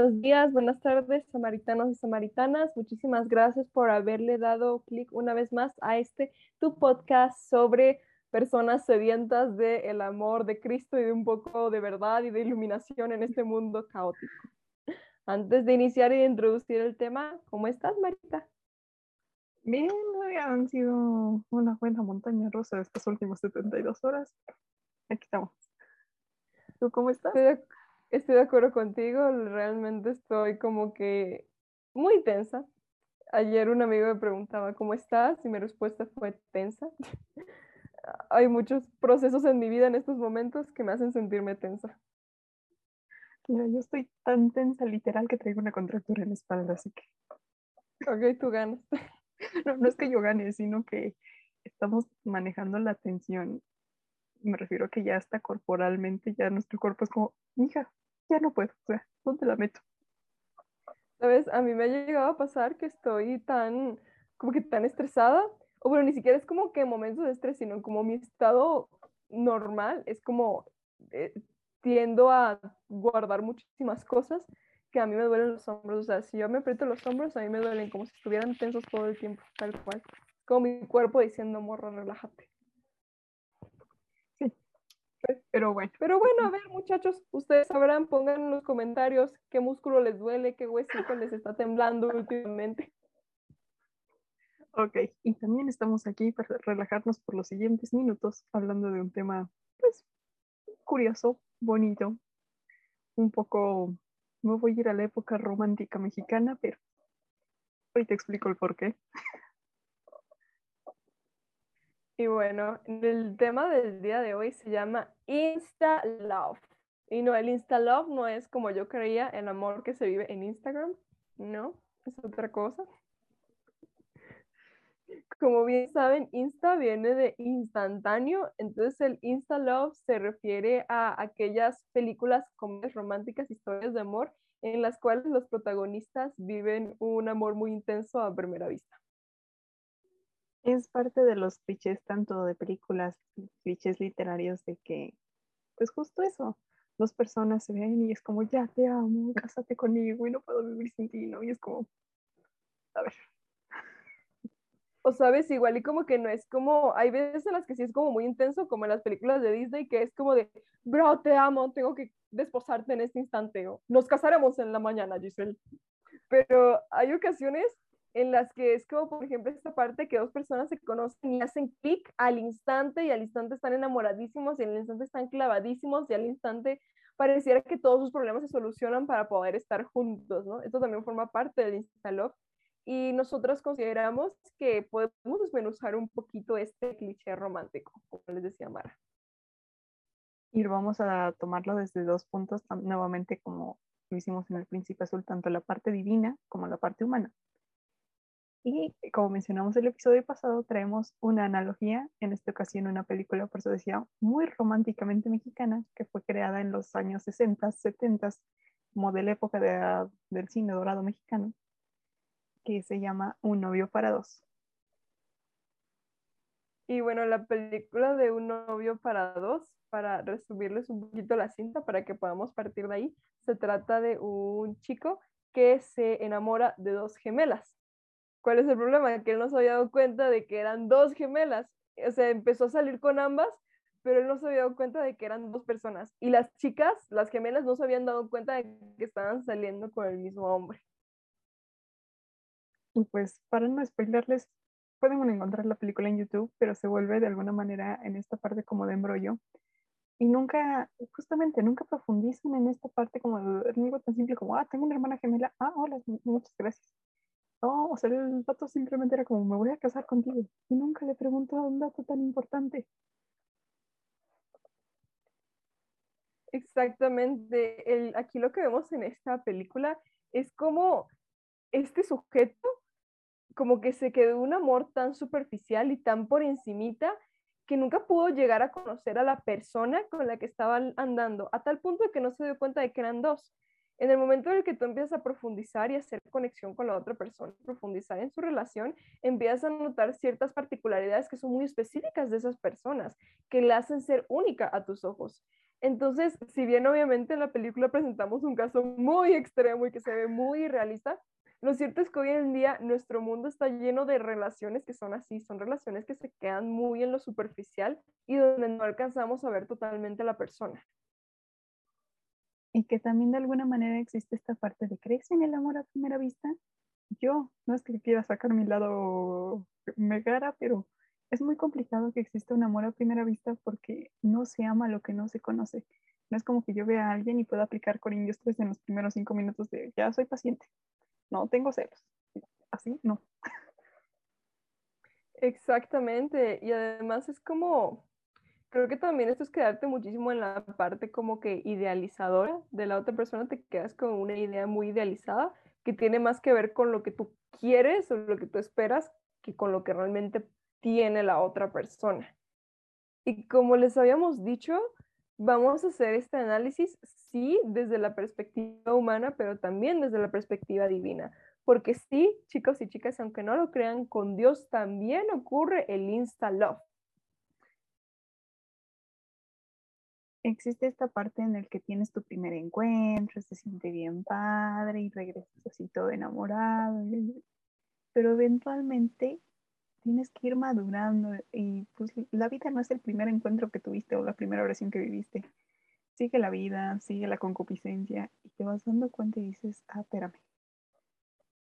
Buenos días, buenas tardes, samaritanos y samaritanas. Muchísimas gracias por haberle dado clic una vez más a este tu podcast sobre personas sedientas del amor de Cristo y de un poco de verdad y de iluminación en este mundo caótico. Antes de iniciar y de introducir el tema, ¿cómo estás, Marita? Bien, han sido una buena montaña rusa estas últimas 72 horas. Aquí estamos. ¿Tú cómo estás? Estoy de acuerdo contigo, realmente estoy como que muy tensa. Ayer un amigo me preguntaba, ¿cómo estás? Y mi respuesta fue tensa. Hay muchos procesos en mi vida en estos momentos que me hacen sentirme tensa. Mira, yo estoy tan tensa literal que traigo una contractura en la espalda, así que... Ok, tú ganas. No, no es que yo gane, sino que estamos manejando la tensión. Me refiero a que ya está corporalmente, ya nuestro cuerpo es como, hija, ya no puedo, o sea, ¿dónde la meto? Sabes, a mí me ha llegado a pasar que estoy tan, como que tan estresada, o bueno, ni siquiera es como que momentos de estrés, sino como mi estado normal, es como eh, tiendo a guardar muchísimas cosas que a mí me duelen los hombros, o sea, si yo me aprieto los hombros, a mí me duelen como si estuvieran tensos todo el tiempo, tal cual, como mi cuerpo diciendo, morra, relájate. Pero bueno. Pero bueno, a ver, muchachos, ustedes sabrán, pongan en los comentarios qué músculo les duele, qué huesito les está temblando últimamente. Ok, y también estamos aquí para relajarnos por los siguientes minutos hablando de un tema, pues, curioso, bonito, un poco, no voy a ir a la época romántica mexicana, pero hoy te explico el por qué. Y bueno, el tema del día de hoy se llama Insta Love. Y no, el Insta Love no es como yo creía, el amor que se vive en Instagram. No, es otra cosa. Como bien saben, Insta viene de instantáneo, entonces el Insta Love se refiere a aquellas películas comedias románticas, historias de amor, en las cuales los protagonistas viven un amor muy intenso a primera vista es parte de los clichés tanto de películas, clichés literarios de que, pues justo eso, dos personas se ven y es como, ya te amo, cásate conmigo y no puedo vivir sin ti, ¿no? Y es como, a ver. O sabes, igual y como que no es como, hay veces en las que sí es como muy intenso, como en las películas de Disney, que es como de, bro, te amo, tengo que desposarte en este instante, o nos casaremos en la mañana, Giselle. Pero hay ocasiones en las que es como, por ejemplo, esta parte que dos personas se conocen y hacen clic al instante y al instante están enamoradísimos y al instante están clavadísimos y al instante pareciera que todos sus problemas se solucionan para poder estar juntos, ¿no? Esto también forma parte del Instalove y nosotros consideramos que podemos desmenuzar un poquito este cliché romántico, como les decía Mara. Y vamos a tomarlo desde dos puntos, nuevamente como lo hicimos en el Príncipe Azul, tanto la parte divina como la parte humana. Y como mencionamos el episodio pasado, traemos una analogía, en esta ocasión una película, por eso decía, muy románticamente mexicana, que fue creada en los años 60, 70, como de la época del cine dorado mexicano, que se llama Un novio para dos. Y bueno, la película de Un novio para dos, para resumirles un poquito la cinta para que podamos partir de ahí, se trata de un chico que se enamora de dos gemelas ¿Cuál es el problema? Que él no se había dado cuenta de que eran dos gemelas. O sea, empezó a salir con ambas, pero él no se había dado cuenta de que eran dos personas. Y las chicas, las gemelas, no se habían dado cuenta de que estaban saliendo con el mismo hombre. Y pues, para no spoilerles, pueden encontrar la película en YouTube, pero se vuelve de alguna manera en esta parte como de embrollo. Y nunca, justamente, nunca profundizan en esta parte como algo tan simple como, ah, tengo una hermana gemela, ah, hola, muchas gracias. No, o sea, el dato simplemente era como, me voy a casar contigo. Y nunca le preguntó un dato tan importante. Exactamente. El, aquí lo que vemos en esta película es como este sujeto como que se quedó un amor tan superficial y tan por encimita que nunca pudo llegar a conocer a la persona con la que estaba andando, a tal punto de que no se dio cuenta de que eran dos. En el momento en el que tú empiezas a profundizar y hacer conexión con la otra persona, profundizar en su relación, empiezas a notar ciertas particularidades que son muy específicas de esas personas, que la hacen ser única a tus ojos. Entonces, si bien obviamente en la película presentamos un caso muy extremo y que se ve muy irrealista, lo cierto es que hoy en día nuestro mundo está lleno de relaciones que son así, son relaciones que se quedan muy en lo superficial y donde no alcanzamos a ver totalmente a la persona. Y que también de alguna manera existe esta parte de crees en el amor a primera vista. Yo, no es que quiera sacar mi lado megara, pero es muy complicado que exista un amor a primera vista porque no se ama lo que no se conoce. No es como que yo vea a alguien y pueda aplicar Corintios 3 en los primeros cinco minutos de ya soy paciente. No, tengo celos. Así, no. Exactamente. Y además es como, creo que también esto es quedarte muchísimo en la parte como que idealizadora de la otra persona, te quedas con una idea muy idealizada que tiene más que ver con lo que tú quieres o lo que tú esperas que con lo que realmente tiene la otra persona. Y como les habíamos dicho, vamos a hacer este análisis, sí, desde la perspectiva humana, pero también desde la perspectiva divina. Porque sí, chicos y chicas, aunque no lo crean, con Dios también ocurre el insta-love. Existe esta parte en la que tienes tu primer encuentro, se siente bien padre y regresas así todo enamorado, pero eventualmente tienes que ir madurando y pues la vida no es el primer encuentro que tuviste o la primera oración que viviste. Sigue la vida, sigue la concupiscencia y te vas dando cuenta y dices, ah, espérame.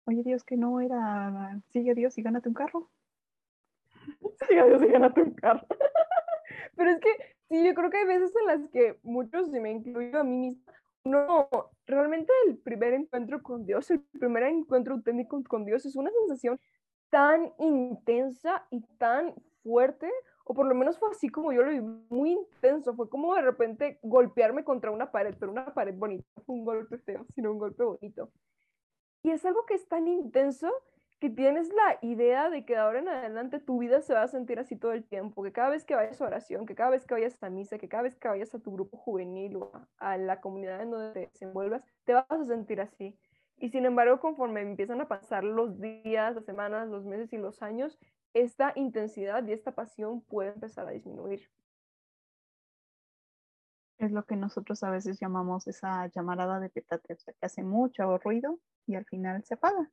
Oye Dios, que no era, sigue Dios y gánate un carro. sigue Dios y gánate un carro. Pero es que sí, yo creo que hay veces en las que muchos, y me incluyo a mí misma, no, realmente el primer encuentro con Dios, el primer encuentro auténtico con Dios es una sensación tan intensa y tan fuerte, o por lo menos fue así como yo lo vi, muy intenso, fue como de repente golpearme contra una pared, pero una pared bonita, fue un golpe feo, sino un golpe bonito. Y es algo que es tan intenso que tienes la idea de que de ahora en adelante tu vida se va a sentir así todo el tiempo, que cada vez que vayas a oración, que cada vez que vayas a misa, que cada vez que vayas a tu grupo juvenil o a la comunidad en donde te desenvuelvas, te vas a sentir así. Y sin embargo, conforme empiezan a pasar los días, las semanas, los meses y los años, esta intensidad y esta pasión puede empezar a disminuir. Es lo que nosotros a veces llamamos esa llamarada de petate, o sea, que hace mucho ruido y al final se apaga.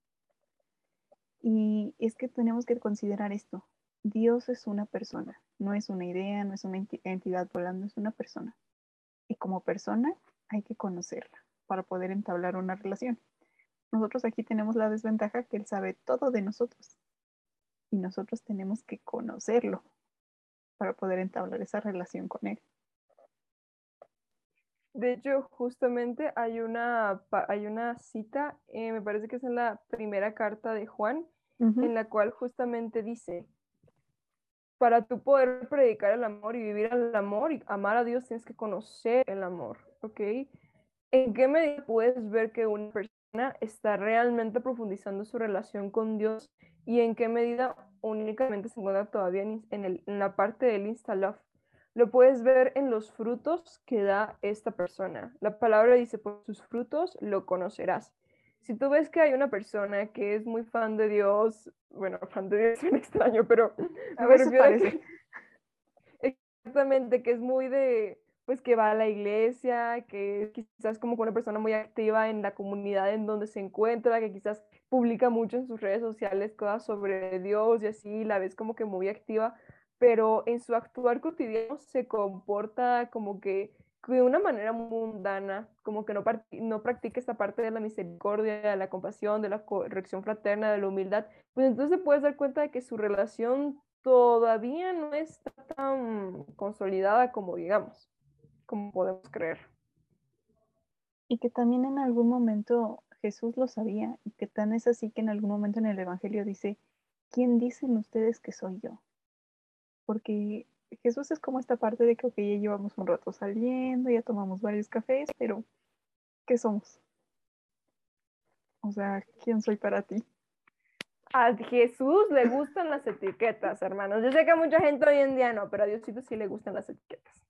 Y es que tenemos que considerar esto. Dios es una persona, no es una idea, no es una entidad volando, es una persona. Y como persona hay que conocerla para poder entablar una relación. Nosotros aquí tenemos la desventaja que Él sabe todo de nosotros y nosotros tenemos que conocerlo para poder entablar esa relación con Él. De hecho, justamente hay una, hay una cita, eh, me parece que es en la primera carta de Juan, en la cual justamente dice, para tú poder predicar el amor y vivir el amor y amar a Dios, tienes que conocer el amor, ¿ok? ¿En qué medida puedes ver que una persona está realmente profundizando su relación con Dios y en qué medida únicamente se encuentra todavía en, la parte del insta-love. Lo puedes ver en los frutos que da esta persona. La palabra dice, por sus frutos lo conocerás. Si tú ves que hay una persona que es muy fan de Dios, bueno, fan de Dios es un extraño, pero a ver, parece. exactamente, que es muy de, pues que va a la iglesia, que quizás como una persona muy activa en la comunidad en donde se encuentra, que quizás publica mucho en sus redes sociales cosas sobre Dios y así, la ves como que muy activa, pero en su actuar cotidiano se comporta como que de una manera mundana, como que no, no practica esta parte de la misericordia, de la compasión, de la corrección fraterna, de la humildad, pues entonces puedes dar cuenta de que su relación todavía no está tan consolidada como digamos como podemos creer. Y que también en algún momento Jesús lo sabía y que tan es así que en algún momento en el Evangelio dice, ¿quién dicen ustedes que soy yo? Porque Jesús es como esta parte de que, ok, ya llevamos un rato saliendo, ya tomamos varios cafés, pero ¿qué somos? O sea, ¿quién soy para ti? A Jesús le gustan las etiquetas, hermanos. Yo sé que a mucha gente hoy en día no, pero a Diosito sí le gustan las etiquetas.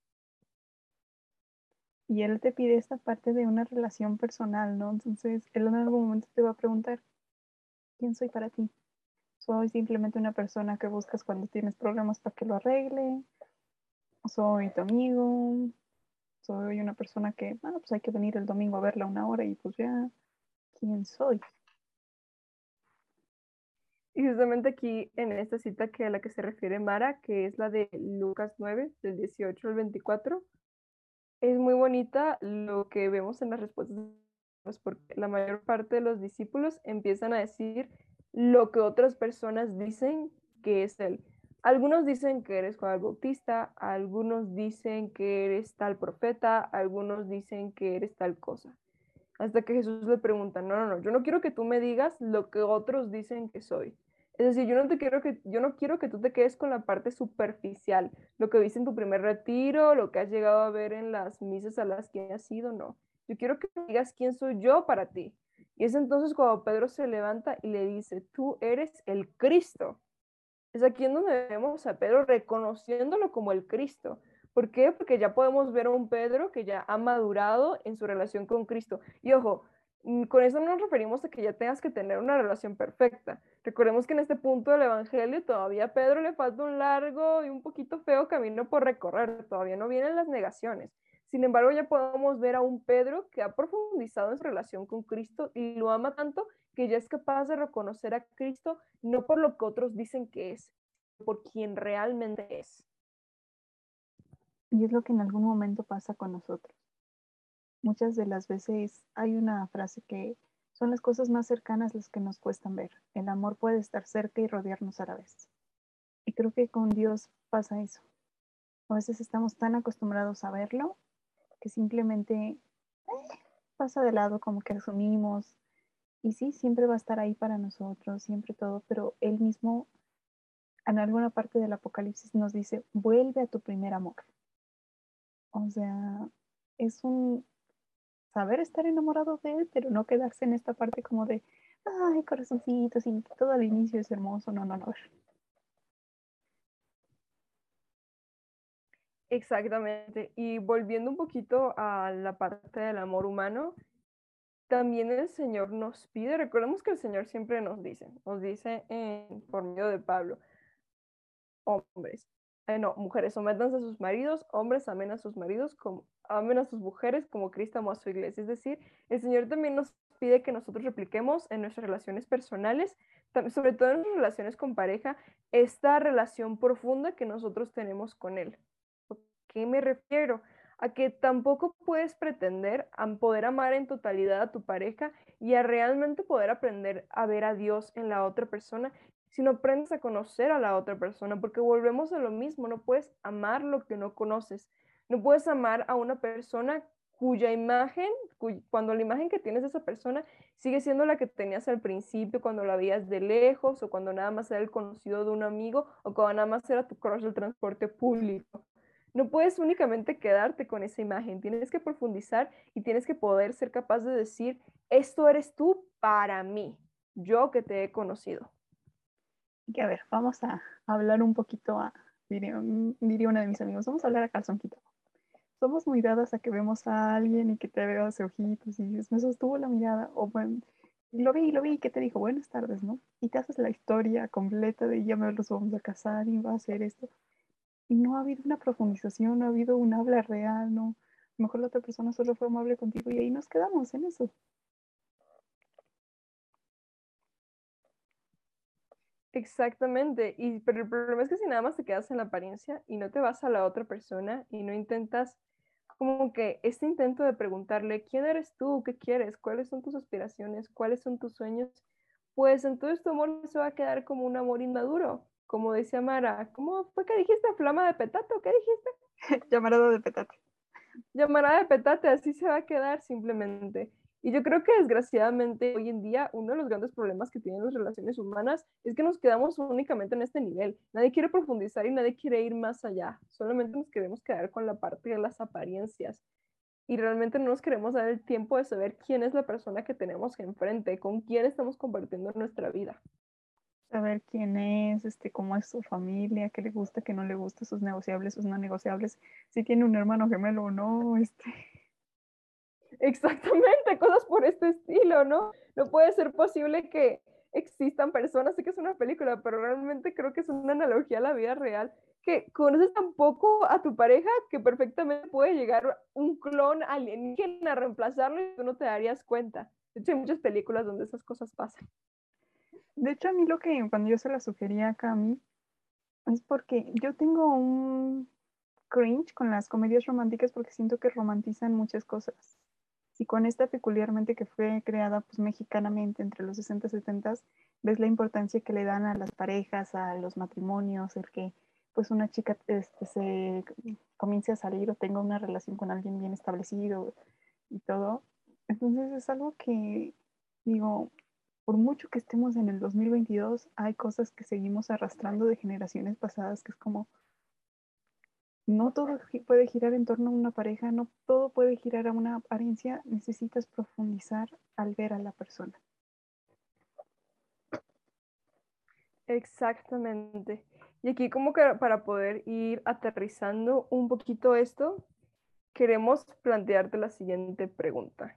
Y él te pide esta parte de una relación personal, ¿no? Entonces, él en algún momento te va a preguntar, ¿quién soy para ti? ¿Soy simplemente una persona que buscas cuando tienes problemas para que lo arregle? ¿Soy tu amigo? ¿Soy una persona que, bueno, pues hay que venir el domingo a verla una hora y pues ya, ¿quién soy? Y justamente aquí en esta cita que a la que se refiere Mara, que es la de Lucas 9, del 18 al 24, es muy bonita lo que vemos en las respuestas, pues, porque la mayor parte de los discípulos empiezan a decir lo que otras personas dicen que es Él. Algunos dicen que eres Juan el Bautista, algunos dicen que eres tal profeta, algunos dicen que eres tal cosa. Hasta que Jesús le pregunta, no, no, no, yo no quiero que tú me digas lo que otros dicen que soy. Es decir, yo no te quiero que yo no quiero que tú te quedes con la parte superficial, lo que viste en tu primer retiro, lo que has llegado a ver en las misas a las que has ido, no. Yo quiero que digas quién soy yo para ti. Y es entonces cuando Pedro se levanta y le dice, tú eres el Cristo. Es aquí en donde vemos a Pedro reconociéndolo como el Cristo. ¿Por qué? Porque ya podemos ver a un Pedro que ya ha madurado en su relación con Cristo. Y ojo, Mm, con eso no nos referimos a que ya tengas que tener una relación perfecta. Recordemos que en este punto del Evangelio todavía Pedro le falta un largo y un poquito feo camino por recorrer, todavía no vienen las negaciones. Sin embargo, ya podemos ver a un Pedro que ha profundizado en su relación con Cristo y lo ama tanto que ya es capaz de reconocer a Cristo no por lo que otros dicen que es, por quien realmente es. Y es lo que en algún momento pasa con nosotros muchas de las veces hay una frase que son las cosas más cercanas las que nos cuestan ver. El amor puede estar cerca y rodearnos a la vez. Y creo que con Dios pasa eso. A veces estamos tan acostumbrados a verlo simplemente eh, pasa de lado como que asumimos. Y sí, siempre va a estar ahí para nosotros, siempre todo, pero Él mismo en alguna parte del Apocalipsis nos dice, vuelve a tu primer amor. O sea, es un, saber estar enamorado de él, pero no quedarse en esta parte como de, ay, corazoncitos, y todo al inicio es hermoso. No, no, no. Exactamente. Y volviendo un poquito a la parte del amor humano, también el Señor nos pide, recordemos que el Señor siempre nos dice, nos dice en, por medio de Pablo, hombres, eh, no, mujeres, sométanse a sus maridos, hombres amen a sus maridos, como, amen a sus mujeres como Cristo amó a su iglesia. Es decir, el Señor también nos pide que nosotros repliquemos en nuestras relaciones personales, sobre todo en nuestras relaciones con pareja, esta relación profunda que nosotros tenemos con Él. ¿A qué me refiero? A que tampoco puedes pretender a poder amar en totalidad a tu pareja y a realmente poder aprender a ver a Dios en la otra persona sino aprendes a conocer a la otra persona, porque volvemos a lo mismo, no puedes amar lo que no conoces, no puedes amar a una persona cuya imagen, cuando la imagen que tienes de esa persona sigue siendo la que tenías al principio, cuando la veías de lejos, o cuando nada más era el conocido de un amigo, o cuando nada más era tu crush del transporte público. No puedes únicamente quedarte con esa imagen, tienes que profundizar y tienes que poder ser capaz de decir, esto eres tú para mí, yo que te he conocido. Que a ver, vamos a hablar un poquito a, diría, diría una de mis amigos, vamos a hablar a calzón Somos muy dadas a que vemos a alguien y que te veo hace ojitos y me sostuvo la mirada, o bueno, lo vi, lo vi, y que te dijo buenas tardes, ¿no? Y te haces la historia completa de ya me los vamos a casar y va a hacer esto. No ha habido una profundización, no ha habido un habla real, ¿no? A lo mejor la otra persona solo fue amable contigo y ahí nos quedamos en eso. Exactamente, y pero el problema es que si nada más te quedas en la apariencia y no te vas a la otra persona y no intentas como que este intento de preguntarle quién eres tú, qué quieres, cuáles son tus aspiraciones, cuáles son tus sueños, pues entonces tu amor se va a quedar como un amor inmaduro, como decía Mara, ¿cómo fue que dijiste flama de petate qué dijiste? Llamarada de petate. Llamarada de petate, así se va a quedar simplemente. Y yo creo que desgraciadamente hoy en día uno de los grandes problemas que tienen las relaciones humanas es que nos quedamos únicamente en este nivel. Nadie quiere profundizar y nadie quiere ir más allá. Solamente nos queremos quedar con la parte de las apariencias. Y realmente no nos queremos dar el tiempo de saber quién es la persona que tenemos enfrente, con quién estamos compartiendo nuestra vida. Saber quién es, este, cómo es su familia, qué le gusta, qué no le gusta, sus negociables, sus no negociables, si tiene un hermano gemelo o no, este, Exactamente, cosas por este estilo, ¿no? No puede ser posible que existan personas, sé que es una película, pero realmente creo que es una analogía a la vida real, que conoces tan poco a tu pareja que perfectamente puede llegar un clon alienígena a reemplazarlo y tú no te darías cuenta. De hecho, hay muchas películas donde esas cosas pasan. De hecho, a mí lo que cuando yo se la sugería a Cami es porque yo tengo un cringe con las comedias románticas porque siento que romantizan muchas cosas y con esta peculiarmente que fue creada pues mexicanamente entre los 60 y 70, ves la importancia que le dan a las parejas, a los matrimonios, el que pues una chica este, se comience a salir o tenga una relación con alguien bien establecido y todo. Entonces es algo que digo, por mucho que estemos en el 2022, hay cosas que seguimos arrastrando de generaciones pasadas que es como, no todo puede girar en torno a una pareja, no todo puede girar a una apariencia, necesitas profundizar al ver a la persona. Exactamente. Y aquí como que para poder ir aterrizando un poquito esto, queremos plantearte la siguiente pregunta.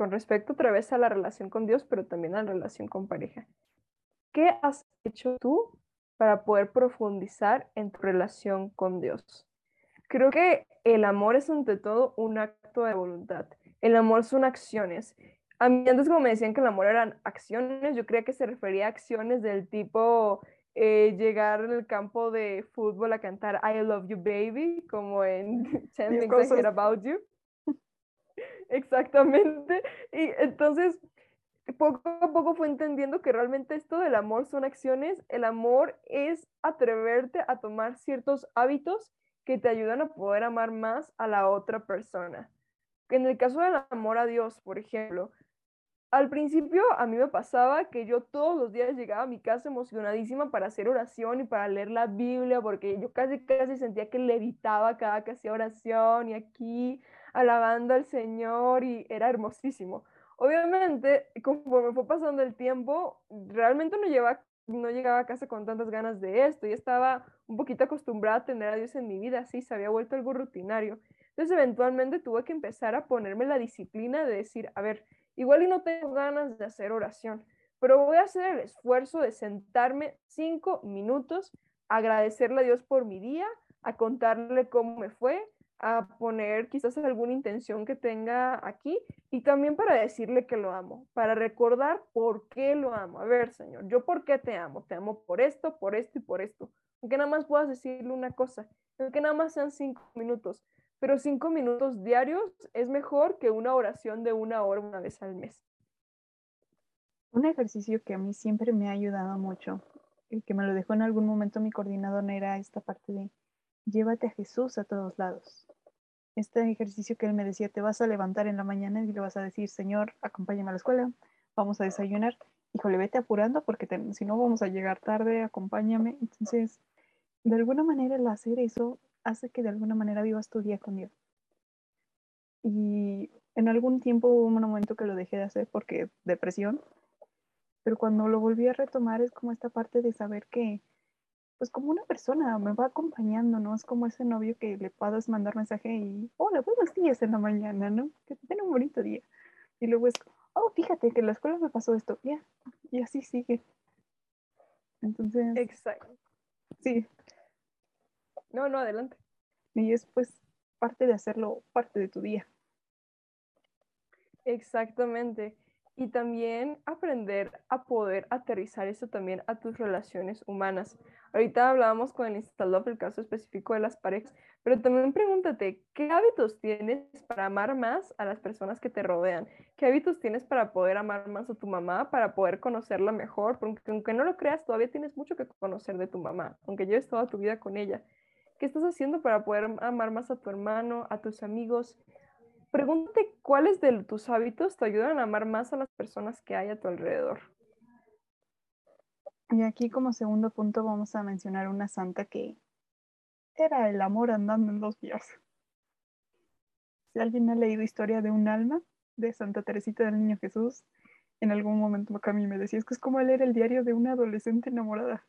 Con respecto otra vez a la relación con Dios, pero también a la relación con pareja. ¿Qué has hecho tú para poder profundizar en tu relación con Dios. Creo que el amor es ante todo un acto de voluntad. El amor son acciones. A mí antes como me decían que el amor eran acciones, yo creía que se refería a acciones del tipo eh, llegar en el campo de fútbol a cantar I love you baby, como en 10 Things I Hate About You. Exactamente. Y entonces poco a poco fue entendiendo que realmente esto del amor son acciones. El amor es atreverte a tomar ciertos hábitos que te ayudan a poder amar más a la otra persona. En el caso del amor a Dios, por ejemplo, al principio a mí me pasaba que yo todos los días llegaba a mi casa emocionadísima para hacer oración y para leer la Biblia, porque yo casi casi sentía que levitaba cada que hacía oración y aquí alabando al Señor y era hermosísimo. Obviamente, conforme fue pasando el tiempo, realmente no, lleva, no llegaba a casa con tantas ganas de esto y estaba un poquito acostumbrada a tener a Dios en mi vida, así se había vuelto algo rutinario. Entonces, eventualmente tuve que empezar a ponerme la disciplina de decir, a ver, igual y no tengo ganas de hacer oración, pero voy a hacer el esfuerzo de sentarme cinco minutos, agradecerle a Dios por mi día, a contarle cómo me fue, a poner quizás alguna intención que tenga aquí y también para decirle que lo amo, para recordar por qué lo amo. A ver, Señor, yo por qué te amo. Te amo por esto, por esto y por esto. Aunque nada más puedas decirle una cosa, aunque nada más sean cinco minutos, pero cinco minutos diarios es mejor que una oración de una hora una vez al mes. Un ejercicio que a mí siempre me ha ayudado mucho, y que me lo dejó en algún momento mi coordinador, era esta parte de llévate a Jesús a todos lados este ejercicio que él me decía, te vas a levantar en la mañana y le vas a decir, Señor, acompáñame a la escuela, vamos a desayunar. Híjole, vete apurando porque si no vamos a llegar tarde, acompáñame. Entonces, de alguna manera el hacer eso hace que de alguna manera vivas tu día con Dios. Y en algún tiempo hubo un momento que lo dejé de hacer porque depresión, pero cuando lo volví a retomar es como esta parte de saber que pues como una persona, me va acompañando, ¿no? Es como ese novio que le puedes mandar mensaje y, hola, buenos días en la mañana, ¿no? Que tenga un bonito día. Y luego es, oh, fíjate que en la escuela me pasó esto, ya, y así sigue. Entonces. Exacto. Sí. No, no, adelante. Y es pues parte de hacerlo parte de tu día. Exactamente y también aprender a poder aterrizar eso también a tus relaciones humanas. Ahorita hablábamos con el instalado el caso específico de las parejas, pero también pregúntate, ¿qué hábitos tienes para amar más a las personas que te rodean? ¿Qué hábitos tienes para poder amar más a tu mamá, para poder conocerla mejor? Porque aunque no lo creas, todavía tienes mucho que conocer de tu mamá, aunque lleves toda tu vida con ella. ¿Qué estás haciendo para poder amar más a tu hermano, a tus amigos? Pregúntate cuáles de tus hábitos te ayudan a amar más a las personas que hay a tu alrededor. Y aquí como segundo punto vamos a mencionar una santa que era el amor andando en dos vías. Si alguien ha leído Historia de un alma de Santa Teresita del Niño Jesús, en algún momento mí me decía, es que es como leer el diario de una adolescente enamorada.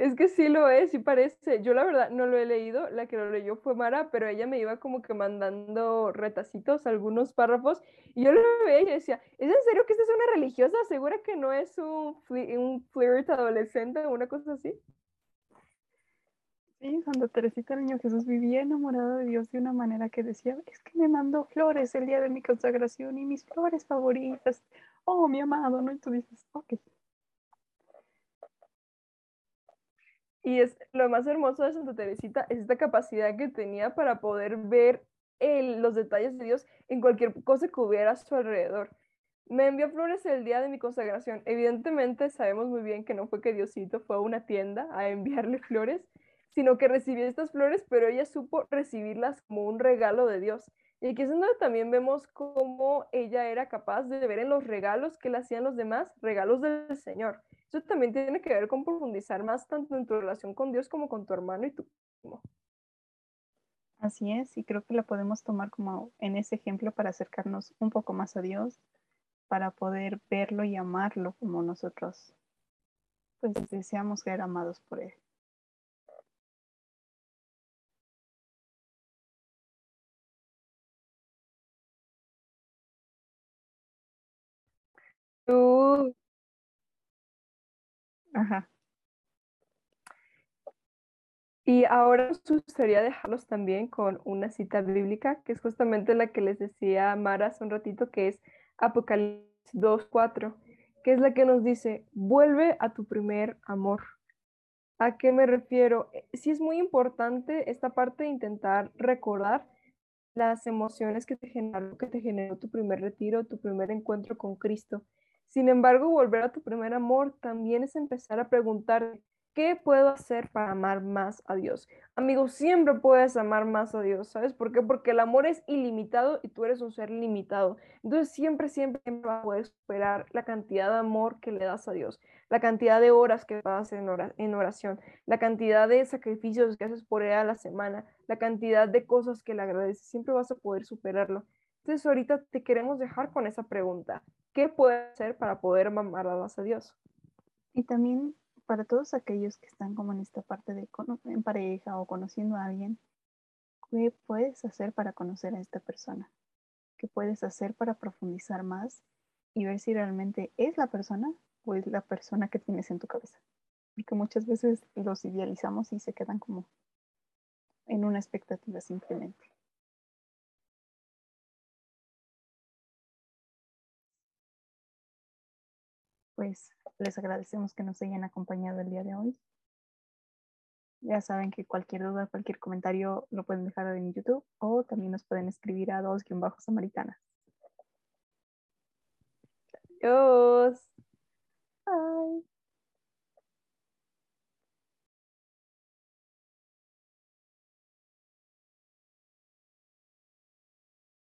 Es que sí lo es, sí parece. Yo la verdad no lo he leído, la que lo leyó fue Mara, pero ella me iba como que mandando retacitos, algunos párrafos, y yo lo veía y decía, ¿es en serio que esta es una religiosa? ¿Segura que no es un, un flirt adolescente o una cosa así? Sí, Santa Teresita del Niño Jesús vivía enamorada de Dios de una manera que decía, es que me mandó flores el día de mi consagración y mis flores favoritas. Oh, mi amado, ¿no? Y tú dices, ok. Y es lo más hermoso de Santa Teresita es esta capacidad que tenía para poder ver los detalles de Dios en cualquier cosa que hubiera a su alrededor. Me envió flores el día de mi consagración. Evidentemente sabemos muy bien que no fue que Diosito fue a una tienda a enviarle flores, sino que recibió estas flores, pero ella supo recibirlas como un regalo de Dios. Y aquí es donde también vemos cómo ella era capaz de ver en los regalos que le hacían los demás, regalos del Señor. Eso también tiene que ver con profundizar más tanto en tu relación con Dios como con tu hermano y tu mismo. Así es, y creo que la podemos tomar como en ese ejemplo para acercarnos un poco más a Dios, para poder verlo y amarlo como nosotros pues deseamos ser amados por Él. Tú Ajá. Y ahora nos gustaría dejarlos también con una cita bíblica, que es justamente la que les decía Mara hace un ratito, que es Apocalipsis 2.4, que es la que nos dice, vuelve a tu primer amor. ¿A qué me refiero? Eh, Sí es muy importante esta parte de intentar recordar las emociones que te generó, que te generó tu primer retiro, tu primer encuentro con Cristo. Sin embargo, volver a tu primer amor también es empezar a preguntar, ¿qué puedo hacer para amar más a Dios? Amigo, siempre puedes amar más a Dios, ¿sabes por qué? Porque el amor es ilimitado y tú eres un ser limitado. Entonces, siempre, siempre, siempre vas a poder superar la cantidad de amor que le das a Dios, la cantidad de horas que pasas en oración, la cantidad de sacrificios que haces por él a la semana, la cantidad de cosas que le agradeces, siempre vas a poder superarlo. Entonces, ahorita te queremos dejar con esa pregunta. ¿Qué puede hacer para poder amar más a Dios? Y también para todos aquellos que están como en esta parte de en pareja o conociendo a alguien, ¿qué puedes hacer para conocer a esta persona? ¿Qué puedes hacer para profundizar más y ver si realmente es la persona o es la persona que tienes en tu cabeza? Porque muchas veces los idealizamos y se quedan como en una expectativa simplemente. Pues les agradecemos que nos hayan acompañado el día de hoy. Ya saben que cualquier duda, cualquier comentario lo pueden dejar en YouTube o también nos pueden escribir a dos samaritanas. Adiós. Bye.